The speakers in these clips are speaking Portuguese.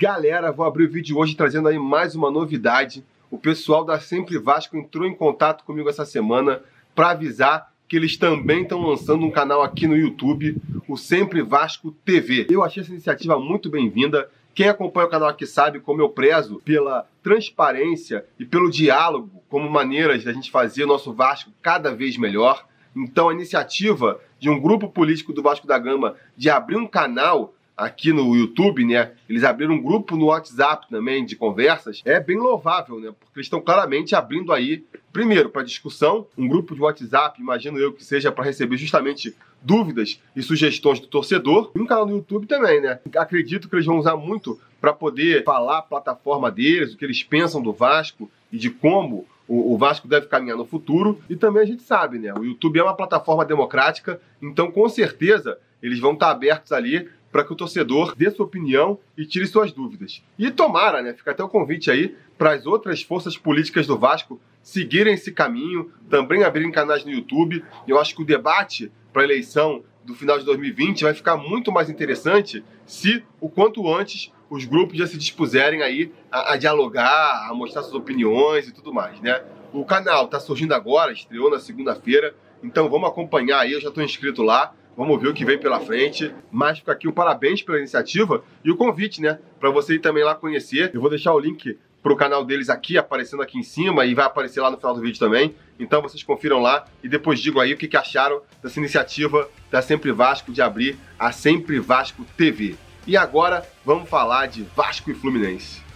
Galera, vou abrir o vídeo hoje trazendo aí mais uma novidade. O pessoal da Sempre Vasco entrou em contato comigo essa semana para avisar que eles também estão lançando um canal aqui no YouTube, o Sempre Vasco TV. Eu achei essa iniciativa muito bem-vinda. Quem acompanha o canal aqui sabe como eu prezo pela transparência e pelo diálogo como maneiras da gente fazer o nosso Vasco cada vez melhor. Então a iniciativa de um grupo político do Vasco da Gama de abrir um canal aqui no YouTube, né? Eles abriram um grupo no WhatsApp também de conversas. É bem louvável, né? Porque eles estão claramente abrindo aí, primeiro, para discussão, um grupo de WhatsApp, imagino eu que seja para receber justamente dúvidas e sugestões do torcedor. E um canal no YouTube também, né? Acredito que eles vão usar muito para poder falar a plataforma deles, o que eles pensam do Vasco e de como o, Vasco deve caminhar no futuro. E também a gente sabe, né? O YouTube é uma plataforma democrática, então com certeza eles vão estar abertos ali para que o torcedor dê sua opinião e tire suas dúvidas. E tomara, né? Fica até o convite aí para as outras forças políticas do Vasco seguirem esse caminho, também abrirem canais no YouTube. Eu acho que o debate para a eleição do final de 2020 vai ficar muito mais interessante se o quanto antes os grupos já se dispuserem aí a, a dialogar, a mostrar suas opiniões e tudo mais, né? O canal está surgindo agora, estreou na segunda-feira, então vamos acompanhar aí, eu já estou inscrito lá. Vamos ver o que vem pela frente. Mas fica aqui o parabéns pela iniciativa e o convite, né? Para você ir também lá conhecer. Eu vou deixar o link pro canal deles aqui, aparecendo aqui em cima e vai aparecer lá no final do vídeo também. Então vocês confiram lá e depois digam aí o que, que acharam dessa iniciativa da Sempre Vasco de abrir a Sempre Vasco TV. E agora vamos falar de Vasco e Fluminense.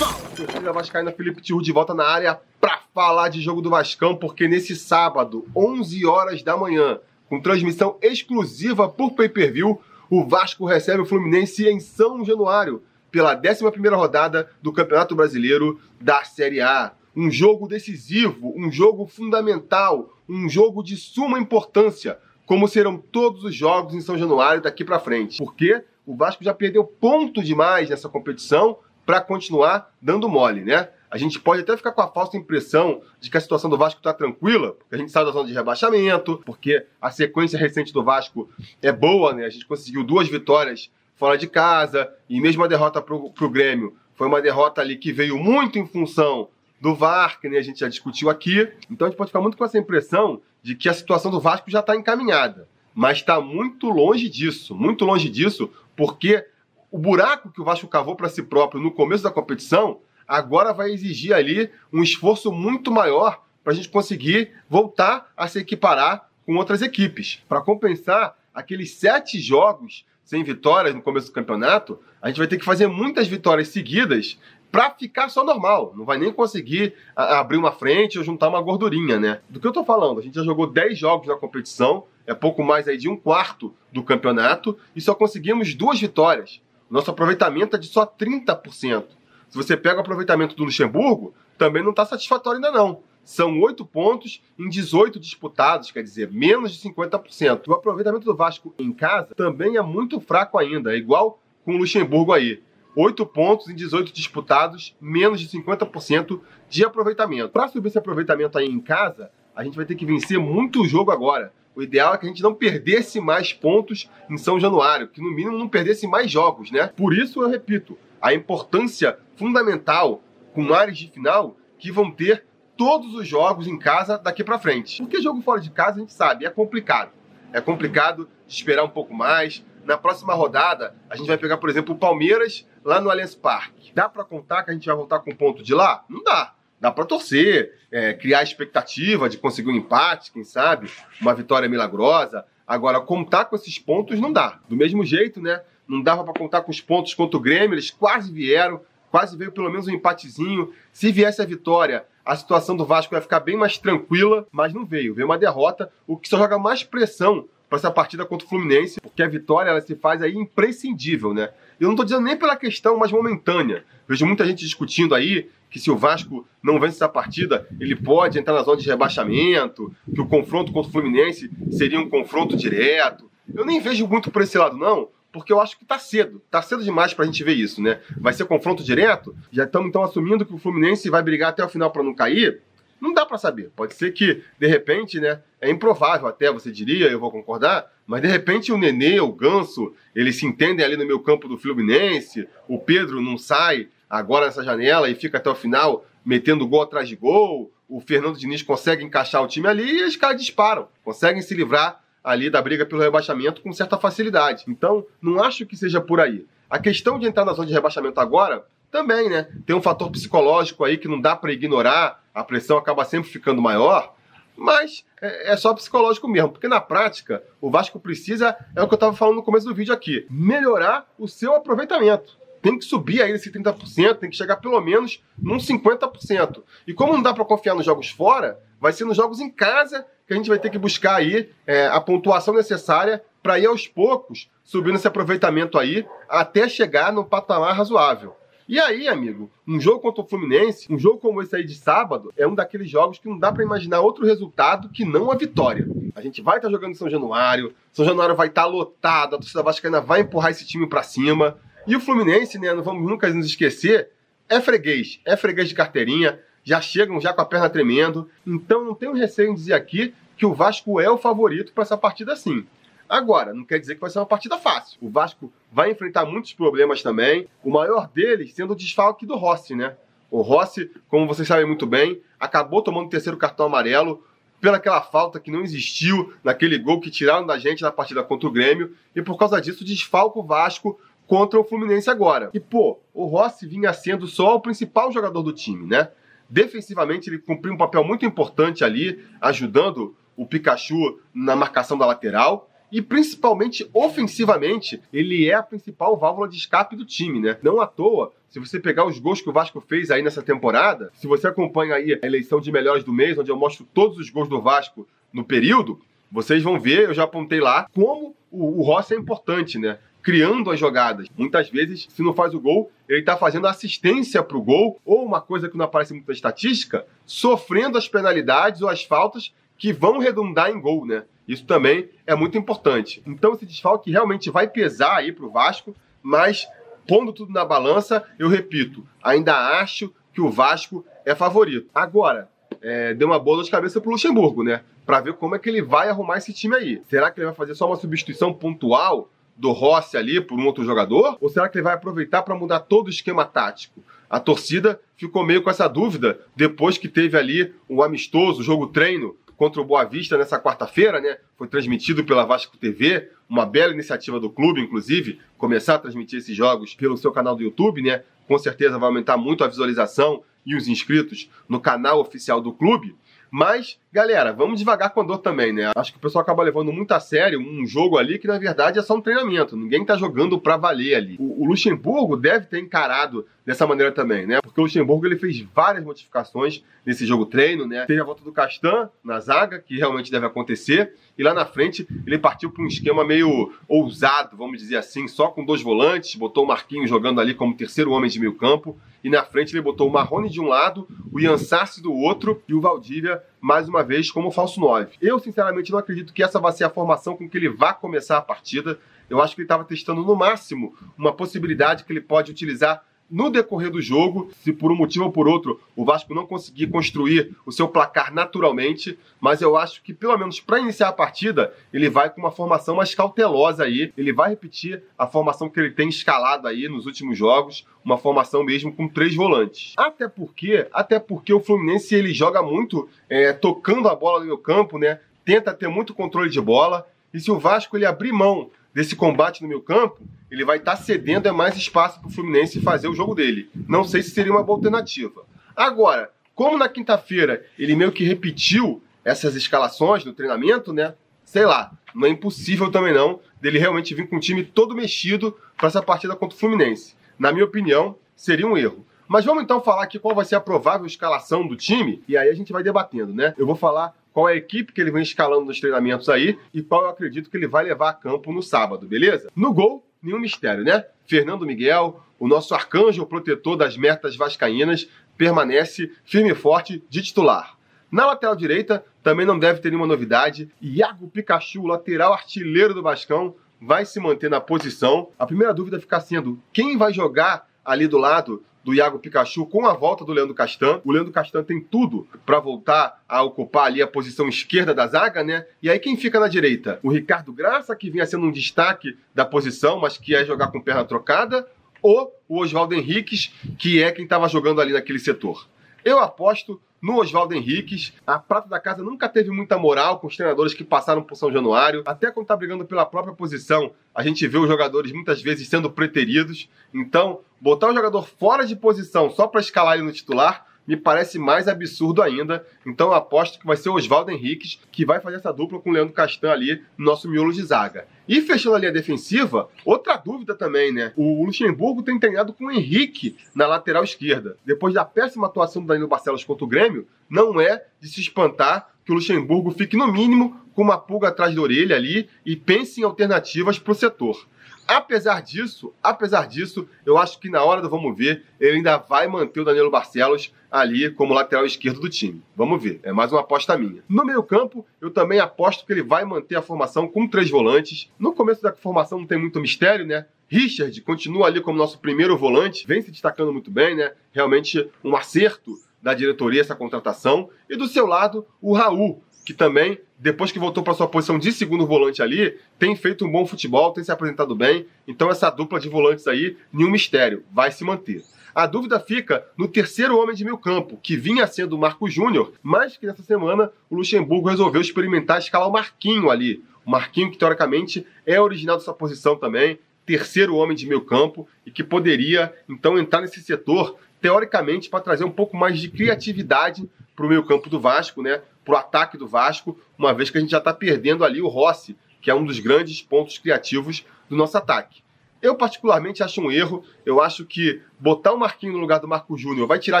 Torcida vascaína Felipe Tiru de volta na área para falar de jogo do Vascão, porque nesse sábado, 11 horas da manhã, com transmissão exclusiva por pay-per-view, o Vasco recebe o Fluminense em São Januário, pela 11ª rodada do Campeonato Brasileiro da Série A. Um jogo decisivo, um jogo fundamental, um jogo de suma importância, como serão todos os jogos em São Januário daqui para frente. Porque o Vasco já perdeu ponto demais nessa competição, para continuar dando mole, né? A gente pode até ficar com a falsa impressão de que a situação do Vasco está tranquila, porque a gente sai da zona de rebaixamento, porque a sequência recente do Vasco é boa, né? A gente conseguiu duas vitórias fora de casa, e mesmo a derrota para o Grêmio foi uma derrota ali que veio muito em função do VAR, que né, a gente já discutiu aqui. Então a gente pode ficar muito com essa impressão de que a situação do Vasco já está encaminhada. Mas está muito longe disso, muito longe disso, porque o buraco que o Vasco cavou para si próprio no começo da competição, agora vai exigir ali um esforço muito maior para a gente conseguir voltar a se equiparar com outras equipes. Para compensar aqueles sete jogos sem vitórias no começo do campeonato, a gente vai ter que fazer muitas vitórias seguidas para ficar só normal. Não vai nem conseguir abrir uma frente ou juntar uma gordurinha, né? Do que eu tô falando, a gente já jogou 10 jogos na competição, é pouco mais aí de um quarto do campeonato e só conseguimos duas vitórias. Nosso aproveitamento é de só 30%. Se você pega o aproveitamento do Luxemburgo, também não está satisfatório ainda não. São 8 pontos em 18 disputados, quer dizer, menos de 50%. O aproveitamento do Vasco em casa também é muito fraco ainda, é igual com o Luxemburgo aí. 8 pontos em 18 disputados, menos de 50% de aproveitamento. Para subir esse aproveitamento aí em casa, a gente vai ter que vencer muito jogo agora. O ideal é que a gente não perdesse mais pontos em São Januário, que no mínimo não perdesse mais jogos, né? Por isso eu repito, a importância fundamental com áreas de final que vão ter todos os jogos em casa daqui para frente. Porque jogo fora de casa a gente sabe, é complicado. É complicado esperar um pouco mais. Na próxima rodada, a gente vai pegar, por exemplo, o Palmeiras lá no Allianz Parque. Dá para contar que a gente vai voltar com ponto de lá? Não dá dá para torcer, é, criar expectativa de conseguir um empate, quem sabe, uma vitória milagrosa. Agora, contar com esses pontos não dá. Do mesmo jeito, né? Não dava para contar com os pontos contra o Grêmio, eles quase vieram, quase veio pelo menos um empatezinho. Se viesse a vitória, a situação do Vasco ia ficar bem mais tranquila, mas não veio. Veio uma derrota, o que só joga mais pressão para essa partida contra o Fluminense, porque a vitória ela se faz aí imprescindível, né? Eu não estou dizendo nem pela questão mais momentânea. Vejo muita gente discutindo aí que se o Vasco não vence essa partida, ele pode entrar na zona de rebaixamento, que o confronto contra o Fluminense seria um confronto direto. Eu nem vejo muito por esse lado, não, porque eu acho que tá cedo. Tá cedo demais pra gente ver isso, né? Vai ser confronto direto? Já estamos então assumindo que o Fluminense vai brigar até o final para não cair? Não dá para saber. Pode ser que, de repente, né, é improvável até, você diria, eu vou concordar, mas de repente o Nenê, o Ganso, eles se entendem ali no meio campo do Fluminense, o Pedro não sai agora nessa janela e fica até o final metendo gol atrás de gol, o Fernando Diniz consegue encaixar o time ali e os caras disparam, conseguem se livrar ali da briga pelo rebaixamento com certa facilidade. Então, não acho que seja por aí. A questão de entrar na zona de rebaixamento agora também, né? Tem um fator psicológico aí que não dá para ignorar, a pressão acaba sempre ficando maior, mas é, é, só psicológico mesmo, porque na prática o Vasco precisa, é o que eu estava falando no começo do vídeo aqui, melhorar o seu aproveitamento. Tem que subir aí esse 30%, tem que chegar pelo menos num 50%. E como não dá para confiar nos jogos fora, vai ser nos jogos em casa que a gente vai ter que buscar aí é, a pontuação necessária para ir aos poucos subindo esse aproveitamento aí até chegar no patamar razoável. E aí, amigo, um jogo contra o Fluminense, um jogo como esse aí de sábado, é um daqueles jogos que não dá para imaginar outro resultado que não a vitória. A gente vai estar tá jogando em São Januário, São Januário vai estar tá lotado, a torcida vascaína vai empurrar esse time para cima. E o Fluminense, né, não vamos nunca nos esquecer, é freguês, é freguês de carteirinha, já chegam já com a perna tremendo. Então não tenho receio em dizer aqui que o Vasco é o favorito para essa partida sim. Agora, não quer dizer que vai ser uma partida fácil. O Vasco vai enfrentar muitos problemas também. O maior deles sendo o desfalque do Rossi, né? O Rossi, como vocês sabem muito bem, acabou tomando o terceiro cartão amarelo pelaquela falta que não existiu naquele gol que tiraram da gente na partida contra o Grêmio. E por causa disso, desfalca o Vasco contra o Fluminense agora. E, pô, o Rossi vinha sendo só o principal jogador do time, né? Defensivamente, ele cumpriu um papel muito importante ali, ajudando o Pikachu na marcação da lateral e principalmente ofensivamente, ele é a principal válvula de escape do time, né? Não à toa, se você pegar os gols que o Vasco fez aí nessa temporada, se você acompanha aí a eleição de melhores do mês, onde eu mostro todos os gols do Vasco no período, vocês vão ver, eu já apontei lá, como o, o Rossi é importante, né? Criando as jogadas. Muitas vezes, se não faz o gol, ele está fazendo assistência para o gol, ou uma coisa que não aparece muito na estatística, sofrendo as penalidades ou as faltas que vão redundar em gol, né? Isso também é muito importante. Então esse desfalque realmente vai pesar aí para o Vasco, mas pondo tudo na balança, eu repito, ainda acho que o Vasco é favorito. Agora, é, deu uma bola de cabeça pro Luxemburgo, né? Para ver como é que ele vai arrumar esse time aí. Será que ele vai fazer só uma substituição pontual do Rossi ali por um outro jogador? Ou será que ele vai aproveitar para mudar todo o esquema tático? A torcida ficou meio com essa dúvida depois que teve ali o amistoso, jogo treino contra o Boa Vista nessa quarta-feira, né? Foi transmitido pela Vasco TV, uma bela iniciativa do clube, inclusive, começar a transmitir esses jogos pelo seu canal do YouTube, né? Com certeza vai aumentar muito a visualização e os inscritos no canal oficial do clube. Mas, galera, vamos devagar com a dor também, né? Acho que o pessoal acaba levando muito a sério um jogo ali que, na verdade, é só um treinamento. Ninguém tá jogando pra valer ali. O, o Luxemburgo deve ter encarado dessa maneira também, né? Porque o Luxemburgo ele fez várias modificações nesse jogo treino, né? Teve a volta do Castan na zaga, que realmente deve acontecer. E lá na frente ele partiu para um esquema meio ousado, vamos dizer assim, só com dois volantes, botou o Marquinhos jogando ali como terceiro homem de meio campo, e na frente ele botou o Marrone de um lado, o Ian Sassi do outro e o Valdívia mais uma vez como falso 9. Eu sinceramente não acredito que essa vai ser a formação com que ele vá começar a partida. Eu acho que ele estava testando no máximo uma possibilidade que ele pode utilizar no decorrer do jogo, se por um motivo ou por outro o Vasco não conseguir construir o seu placar naturalmente, mas eu acho que pelo menos para iniciar a partida, ele vai com uma formação mais cautelosa aí, ele vai repetir a formação que ele tem escalado aí nos últimos jogos, uma formação mesmo com três volantes. Até porque, até porque o Fluminense ele joga muito é, tocando a bola no meu campo, né? Tenta ter muito controle de bola. E se o Vasco ele abrir mão desse combate no meu campo, ele vai estar tá cedendo é mais espaço para o Fluminense fazer o jogo dele. Não sei se seria uma boa alternativa. Agora, como na quinta-feira ele meio que repetiu essas escalações no treinamento, né? Sei lá, não é impossível também não dele realmente vir com o time todo mexido para essa partida contra o Fluminense. Na minha opinião, seria um erro. Mas vamos então falar aqui qual vai ser a provável escalação do time e aí a gente vai debatendo, né? Eu vou falar qual é a equipe que ele vem escalando nos treinamentos aí e qual eu acredito que ele vai levar a campo no sábado, beleza? No gol, nenhum mistério, né? Fernando Miguel, o nosso arcanjo protetor das metas vascaínas, permanece firme e forte de titular. Na lateral direita, também não deve ter nenhuma novidade. Iago Pikachu, lateral artilheiro do Vascão, vai se manter na posição. A primeira dúvida fica sendo quem vai jogar ali do lado do Iago Pikachu com a volta do Leandro Castan. O Leandro Castan tem tudo para voltar a ocupar ali a posição esquerda da zaga, né? E aí quem fica na direita? O Ricardo Graça, que vinha sendo um destaque da posição, mas que é jogar com perna trocada, ou o Oswaldo Henriques, que é quem estava jogando ali naquele setor. Eu aposto no Oswaldo Henriques. A prata da casa nunca teve muita moral com os treinadores que passaram por São Januário. Até quando tá brigando pela própria posição, a gente vê os jogadores muitas vezes sendo preteridos. Então, botar o jogador fora de posição só para escalar ele no titular me parece mais absurdo ainda. Então aposto que vai ser o Oswaldo Henriques que vai fazer essa dupla com o Leandro Castan ali no nosso miolo de zaga. E fechando a linha defensiva, outra dúvida também, né? O Luxemburgo tem treinado com o Henrique na lateral esquerda. Depois da péssima atuação do Danilo Barcelos contra o Grêmio, não é de se espantar que o Luxemburgo fique, no mínimo, com uma pulga atrás da orelha ali e pense em alternativas para o setor. Apesar disso, apesar disso, eu acho que na hora do vamos ver, ele ainda vai manter o Danilo Barcelos ali como lateral esquerdo do time. Vamos ver, é mais uma aposta minha. No meio-campo, eu também aposto que ele vai manter a formação com três volantes. No começo da formação não tem muito mistério, né? Richard continua ali como nosso primeiro volante, vem se destacando muito bem, né? Realmente um acerto da diretoria essa contratação. E do seu lado, o Raul, que também, depois que voltou para sua posição de segundo volante ali, tem feito um bom futebol, tem se apresentado bem. Então essa dupla de volantes aí, nenhum mistério, vai se manter. A dúvida fica no terceiro homem de meio campo, que vinha sendo o Marco Júnior, mas que nessa semana o Luxemburgo resolveu experimentar escalar o Marquinho ali. O Marquinho, que teoricamente é original dessa posição também, terceiro homem de meio campo, e que poderia então entrar nesse setor, teoricamente, para trazer um pouco mais de criatividade para o meio campo do Vasco, né? para o ataque do Vasco, uma vez que a gente já está perdendo ali o Rossi, que é um dos grandes pontos criativos do nosso ataque. Eu, particularmente, acho um erro. Eu acho que botar o Marquinhos no lugar do Marco Júnior vai tirar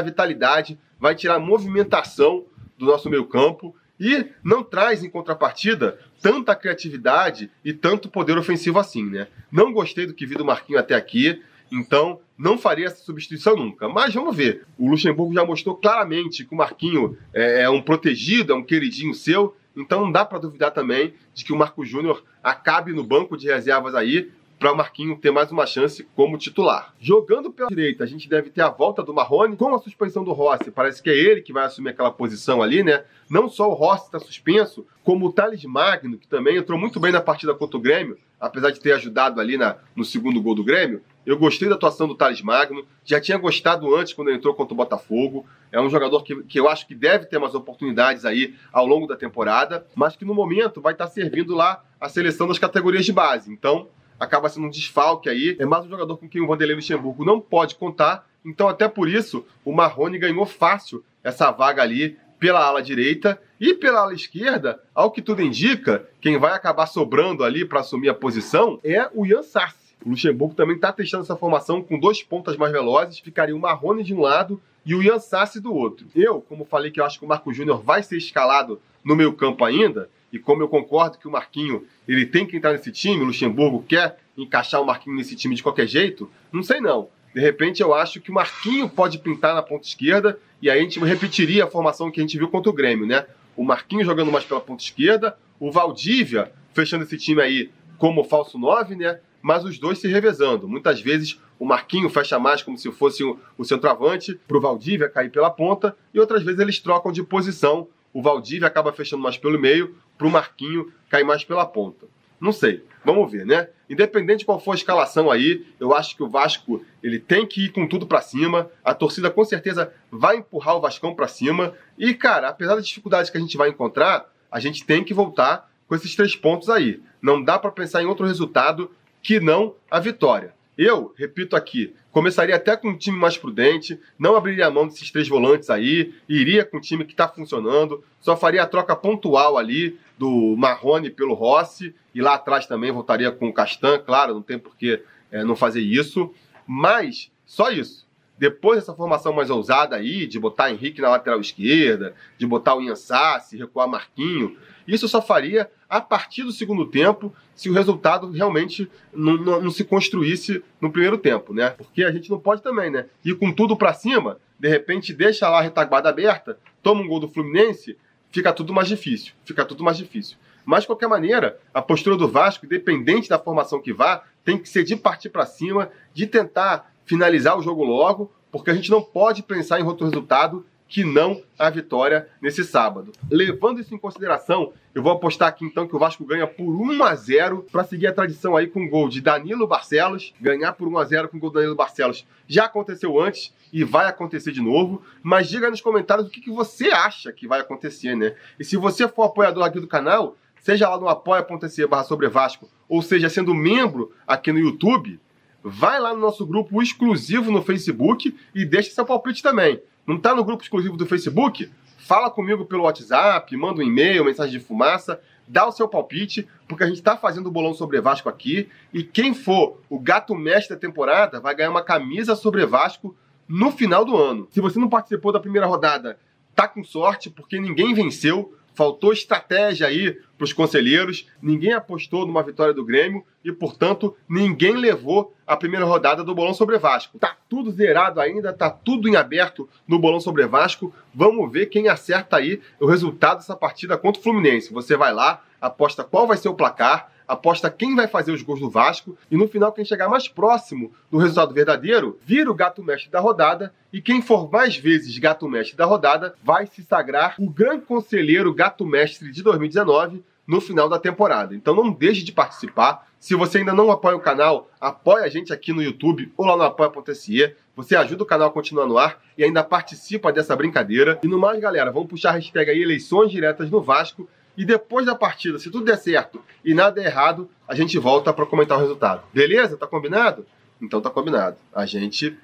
vitalidade, vai tirar movimentação do nosso meio-campo e não traz, em contrapartida, tanta criatividade e tanto poder ofensivo assim, né? Não gostei do que vi do Marquinhos até aqui. Então, não faria essa substituição nunca. Mas vamos ver. O Luxemburgo já mostrou claramente que o Marquinho é, é um protegido, é um queridinho seu. Então não dá para duvidar também de que o Marco Júnior acabe no banco de reservas aí para o Marquinho ter mais uma chance como titular. Jogando pela direita, a gente deve ter a volta do Marrone com a suspensão do Rossi. Parece que é ele que vai assumir aquela posição ali, né? Não só o Rossi está suspenso, como o Thales Magno, que também entrou muito bem na partida contra o Grêmio, apesar de ter ajudado ali na, no segundo gol do Grêmio. Eu gostei da atuação do Thales Magno, já tinha gostado antes quando ele entrou contra o Botafogo. É um jogador que, que eu acho que deve ter mais oportunidades aí ao longo da temporada, mas que no momento vai estar servindo lá a seleção das categorias de base. Então, acaba sendo um desfalque aí. É mais um jogador com quem o Vanderlei Luxemburgo não pode contar. Então, até por isso, o Marrone ganhou fácil essa vaga ali pela ala direita e pela ala esquerda, ao que tudo indica, quem vai acabar sobrando ali para assumir a posição é o Ian Sassi. O Luxemburgo também está testando essa formação com dois pontas mais velozes, ficaria o Marrone de um lado e o Ian Sassi do outro. Eu, como falei que eu acho que o Marco Júnior vai ser escalado no meio campo ainda, e como eu concordo que o Marquinho ele tem que entrar nesse time, o Luxemburgo quer encaixar o Marquinho nesse time de qualquer jeito, não sei não. De repente eu acho que o Marquinho pode pintar na ponta esquerda e aí a gente repetiria a formação que a gente viu contra o Grêmio, né? O Marquinho jogando mais pela ponta esquerda, o Valdívia fechando esse time aí como falso 9, né? Mas os dois se revezando. Muitas vezes o Marquinho fecha mais como se fosse o, centroavante para o Valdívia cair pela ponta e outras vezes eles trocam de posição. O Valdívia acaba fechando mais pelo meio, para o Marquinho cair mais pela ponta. Não sei, vamos ver, né? Independente de qual for a escalação aí, eu acho que o Vasco ele tem que ir com tudo para cima. A torcida com certeza vai empurrar o Vascão para cima. E cara, apesar das dificuldades que a gente vai encontrar, a gente tem que voltar com esses três pontos aí. Não dá para pensar em outro resultado que não a vitória. Eu, repito aqui, começaria até com um time mais prudente, não abriria a mão desses três volantes aí, iria com um time que está funcionando, só faria a troca pontual ali do Marrone pelo Rossi, e lá atrás também voltaria com o Castan, claro, não tem por que é, não fazer isso, mas só isso. Depois dessa formação mais ousada aí, de botar Henrique na lateral esquerda, de botar o Iansassi, recuar Marquinho, isso só faria a partir do segundo tempo, se o resultado realmente não, não, não se construísse no primeiro tempo, né? Porque a gente não pode também, né? Ir com tudo para cima, de repente deixa lá a retaguarda aberta, toma um gol do Fluminense, fica tudo mais difícil. Fica tudo mais difícil. Mas, de qualquer maneira, a postura do Vasco, independente da formação que vá, tem que ser de partir para cima, de tentar finalizar o jogo logo, porque a gente não pode pensar em outro resultado que não a vitória nesse sábado. Levando isso em consideração, eu vou apostar aqui então que o Vasco ganha por 1 a 0 para seguir a tradição aí com o gol de Danilo Barcelos. Ganhar por 1 a 0 com o gol de Danilo Barcelos já aconteceu antes e vai acontecer de novo. Mas diga nos comentários o que, que você acha que vai acontecer, né? E se você for apoiador aqui do canal, seja lá no apoia.se barra sobre Vasco, ou seja, sendo membro aqui no YouTube, vai lá no nosso grupo exclusivo no Facebook e deixa seu palpite também. Não está no grupo exclusivo do Facebook? Fala comigo pelo WhatsApp, manda um e-mail, mensagem de fumaça, dá o seu palpite, porque a gente está fazendo o bolão sobre Vasco aqui. E quem for o gato mestre da temporada vai ganhar uma camisa sobre Vasco no final do ano. Se você não participou da primeira rodada, tá com sorte, porque ninguém venceu. Faltou estratégia aí para os conselheiros, ninguém apostou numa vitória do Grêmio e, portanto, ninguém levou a primeira rodada do Bolão sobre Vasco. Tá tudo zerado ainda, tá tudo em aberto no Bolão sobre Vasco. Vamos ver quem acerta aí o resultado dessa partida contra o Fluminense. Você vai lá, aposta qual vai ser o placar, aposta quem vai fazer os gols do Vasco e no final quem chegar mais próximo do resultado verdadeiro vira o gato mestre da rodada e quem for mais vezes gato mestre da rodada vai se sagrar o grande conselheiro gato mestre de 2019 no final da temporada. Então não deixe de participar. Se você ainda não apoia o canal, apoia a gente aqui no YouTube ou lá no apoia.se. Você ajuda o canal a continuar no ar e ainda participa dessa brincadeira. E no mais, galera, vamos puxar a hashtag aí eleições diretas no Vasco e depois da partida, se tudo der certo e nada errado, a gente volta para comentar o resultado. Beleza? Tá combinado? Então tá combinado. A gente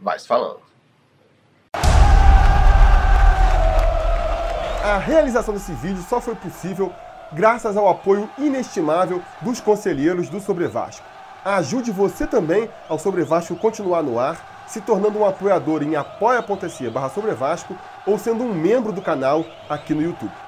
vai se falando. A realização desse vídeo só foi possível graças ao apoio inestimável dos conselheiros do Sobre Vasco. Ajude você também ao Sobre Vasco continuar no ar, se tornando um apoiador em apoia.se barra Sobre Vasco ou sendo um membro do canal aqui no YouTube.